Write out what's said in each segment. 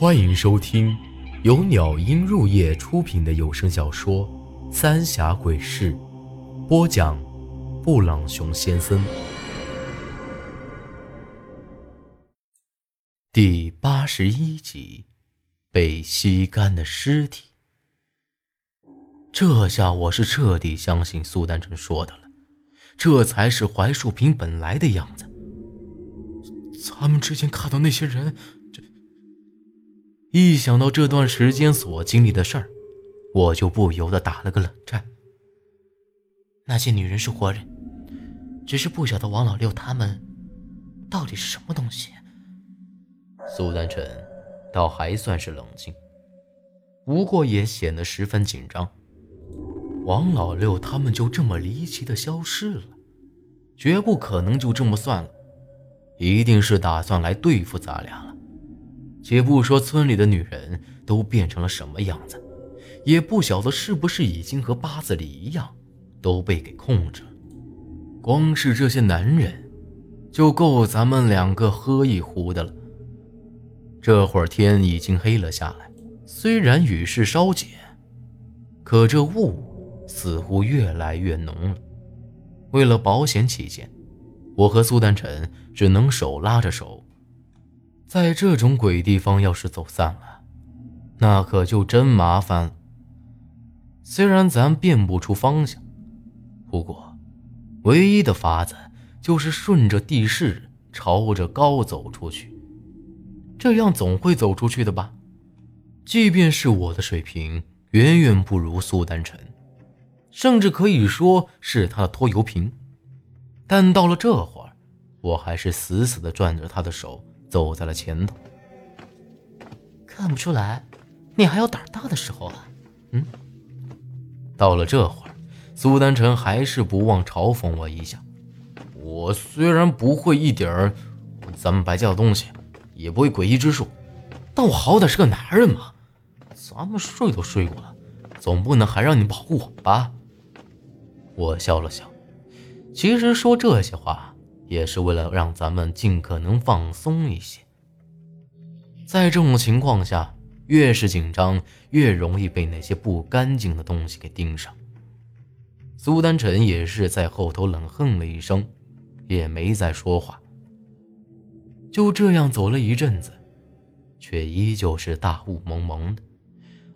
欢迎收听由鸟音入夜出品的有声小说《三峡鬼事》，播讲：布朗熊先生。第八十一集，被吸干的尸体。这下我是彻底相信苏丹成说的了，这才是槐树坪本来的样子。咱们之前看到那些人。一想到这段时间所经历的事儿，我就不由得打了个冷战。那些女人是活人，只是不晓得王老六他们到底是什么东西。苏丹晨倒还算是冷静，不过也显得十分紧张。王老六他们就这么离奇的消失了，绝不可能就这么算了，一定是打算来对付咱俩了。且不说村里的女人都变成了什么样子，也不晓得是不是已经和八字里一样，都被给控制了。光是这些男人，就够咱们两个喝一壶的了。这会儿天已经黑了下来，虽然雨势稍减，可这雾似乎越来越浓了。为了保险起见，我和苏丹晨只能手拉着手。在这种鬼地方，要是走散了，那可就真麻烦了。虽然咱辨不出方向，不过，唯一的法子就是顺着地势朝着高走出去，这样总会走出去的吧？即便是我的水平远远不如苏丹晨，甚至可以说是他的拖油瓶，但到了这会儿，我还是死死地攥着他的手。走在了前头，看不出来，你还有胆大的时候啊！嗯，到了这会儿，苏丹晨还是不忘嘲讽我一下。我虽然不会一点儿咱们白家的东西，也不会诡异之术，但我好歹是个男人嘛。咱们睡都睡过了，总不能还让你保护我吧？我笑了笑，其实说这些话。也是为了让咱们尽可能放松一些。在这种情况下，越是紧张，越容易被那些不干净的东西给盯上。苏丹晨也是在后头冷哼了一声，也没再说话。就这样走了一阵子，却依旧是大雾蒙蒙的，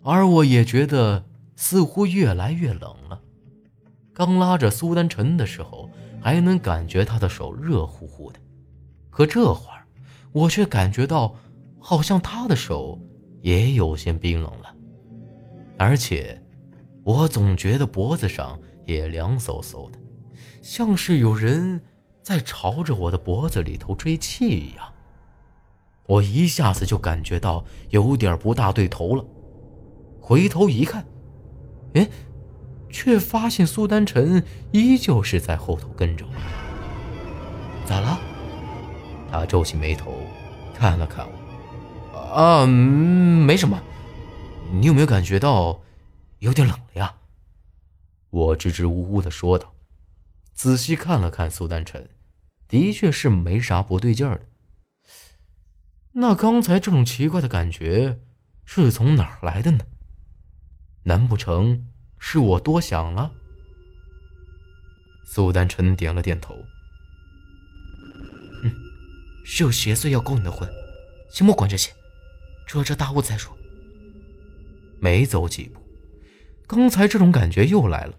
而我也觉得似乎越来越冷了。刚拉着苏丹晨的时候。还能感觉他的手热乎乎的，可这会儿我却感觉到，好像他的手也有些冰冷了，而且我总觉得脖子上也凉飕飕的，像是有人在朝着我的脖子里头吹气一样。我一下子就感觉到有点不大对头了，回头一看，哎。却发现苏丹晨依旧是在后头跟着我。咋了？他皱起眉头，看了看我。啊，没什么。你有没有感觉到有点冷了呀？我支支吾吾的说道。仔细看了看苏丹晨，的确是没啥不对劲儿的。那刚才这种奇怪的感觉是从哪儿来的呢？难不成？是我多想了。苏丹晨点了点头。嗯，是有邪祟要勾你的魂，先莫管这些，出了这大雾再说。没走几步，刚才这种感觉又来了，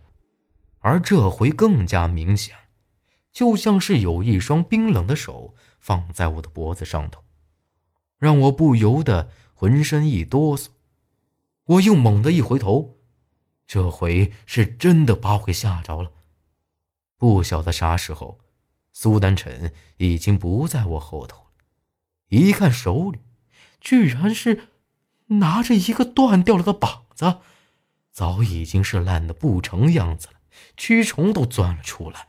而这回更加明显，就像是有一双冰冷的手放在我的脖子上头，让我不由得浑身一哆嗦。我又猛地一回头。这回是真的把我给吓着了，不晓得啥时候，苏丹晨已经不在我后头了。一看手里，居然是拿着一个断掉了的膀子，早已经是烂的不成样子了，蛆虫都钻了出来。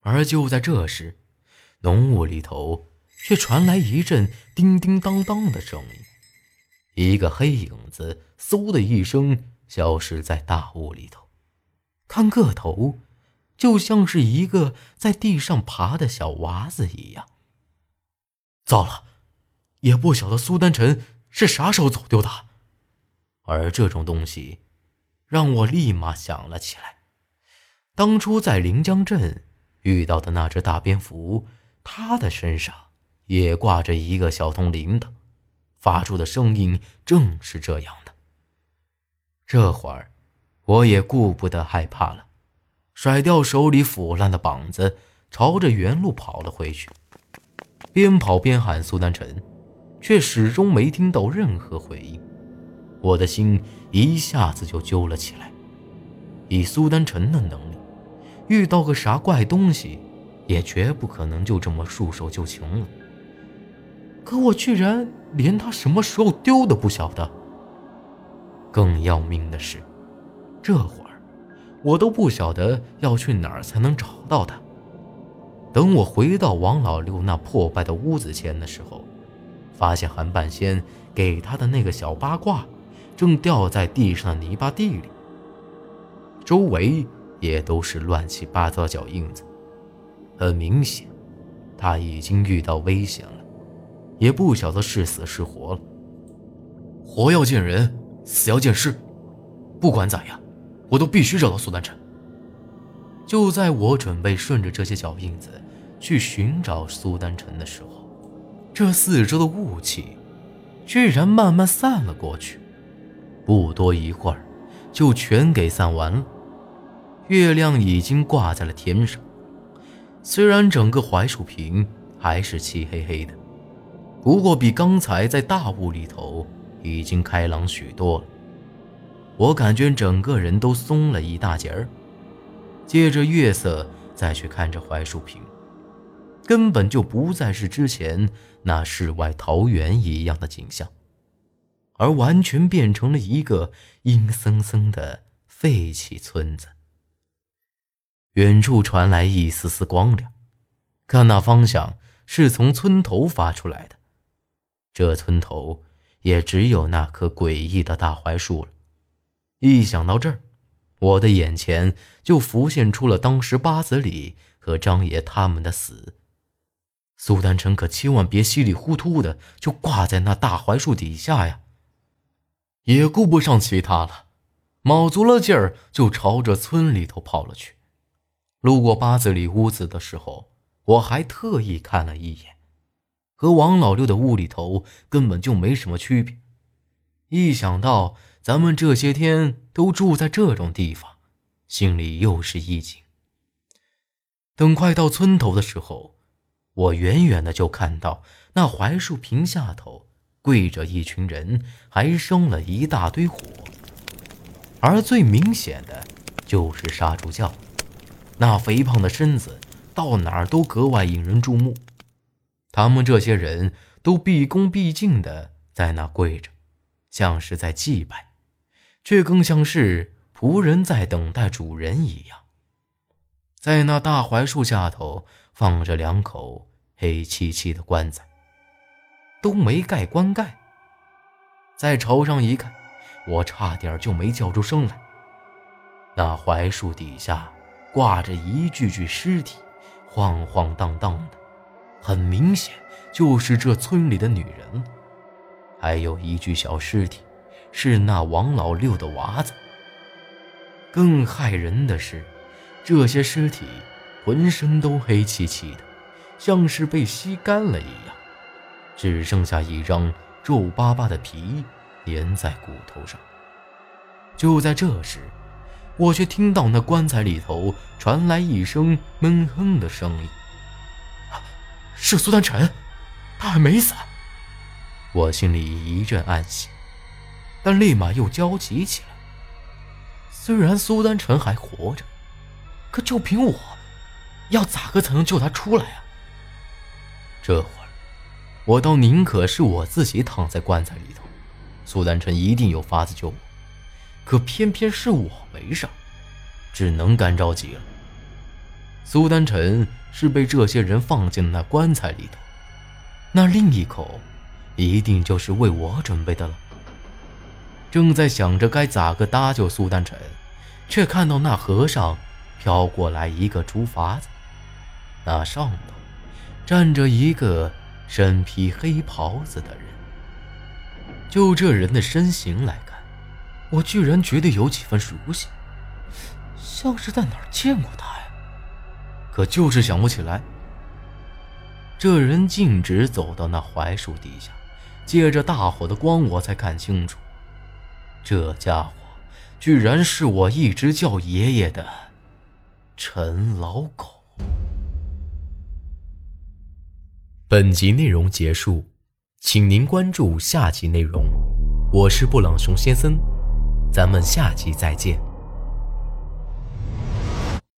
而就在这时，浓雾里头却传来一阵叮叮当当的声音。一个黑影子，嗖的一声消失在大雾里头。看个头，就像是一个在地上爬的小娃子一样。糟了，也不晓得苏丹臣是啥时候走丢的。而这种东西，让我立马想了起来。当初在临江镇遇到的那只大蝙蝠，它的身上也挂着一个小铜铃铛，发出的声音正是这样的。这会儿，我也顾不得害怕了，甩掉手里腐烂的膀子，朝着原路跑了回去。边跑边喊苏丹臣，却始终没听到任何回应。我的心一下子就揪了起来。以苏丹臣的能力，遇到个啥怪东西，也绝不可能就这么束手就擒了。可我居然连他什么时候丢的不晓得。更要命的是，这会儿我都不晓得要去哪儿才能找到他。等我回到王老六那破败的屋子前的时候，发现韩半仙给他的那个小八卦正掉在地上的泥巴地里，周围也都是乱七八糟的脚印子。很明显，他已经遇到危险了，也不晓得是死是活了。活要见人。死要见尸，不管咋样，我都必须找到苏丹臣。就在我准备顺着这些脚印子去寻找苏丹臣的时候，这四周的雾气居然慢慢散了过去，不多一会儿就全给散完了。月亮已经挂在了天上，虽然整个槐树坪还是漆黑黑的，不过比刚才在大雾里头。已经开朗许多了，我感觉整个人都松了一大截儿。借着月色再去看这槐树坪，根本就不再是之前那世外桃源一样的景象，而完全变成了一个阴森森的废弃村子。远处传来一丝丝光亮，看那方向是从村头发出来的。这村头。也只有那棵诡异的大槐树了。一想到这儿，我的眼前就浮现出了当时八子里和张爷他们的死。苏丹臣可千万别稀里糊涂的就挂在那大槐树底下呀！也顾不上其他了，卯足了劲儿就朝着村里头跑了去。路过八子里屋子的时候，我还特意看了一眼。和王老六的屋里头根本就没什么区别。一想到咱们这些天都住在这种地方，心里又是一紧。等快到村头的时候，我远远的就看到那槐树坪下头跪着一群人，还生了一大堆火。而最明显的就是杀猪匠，那肥胖的身子到哪儿都格外引人注目。他们这些人都毕恭毕敬的在那跪着，像是在祭拜，却更像是仆人在等待主人一样。在那大槐树下头放着两口黑漆漆的棺材，都没盖棺盖。再朝上一看，我差点就没叫出声来。那槐树底下挂着一具具尸体，晃晃荡荡的。很明显，就是这村里的女人。还有一具小尸体，是那王老六的娃子。更骇人的是，这些尸体浑身都黑漆漆的，像是被吸干了一样，只剩下一张皱巴巴的皮连在骨头上。就在这时，我却听到那棺材里头传来一声闷哼的声音。是苏丹臣，他还没死。我心里一阵暗喜，但立马又焦急起来。虽然苏丹臣还活着，可就凭我，要咋个才能救他出来啊？这会儿，我倒宁可是我自己躺在棺材里头，苏丹臣一定有法子救我。可偏偏是我没事，只能干着急了。苏丹臣。是被这些人放进了那棺材里头，那另一口，一定就是为我准备的了。正在想着该咋个搭救苏丹臣，却看到那河上飘过来一个竹筏子，那上头站着一个身披黑袍子的人。就这人的身形来看，我居然觉得有几分熟悉，像是在哪儿见过他呀？可就是想不起来。这人径直走到那槐树底下，借着大火的光，我才看清楚，这家伙居然是我一直叫爷爷的陈老狗。本集内容结束，请您关注下集内容。我是布朗熊先生，咱们下集再见。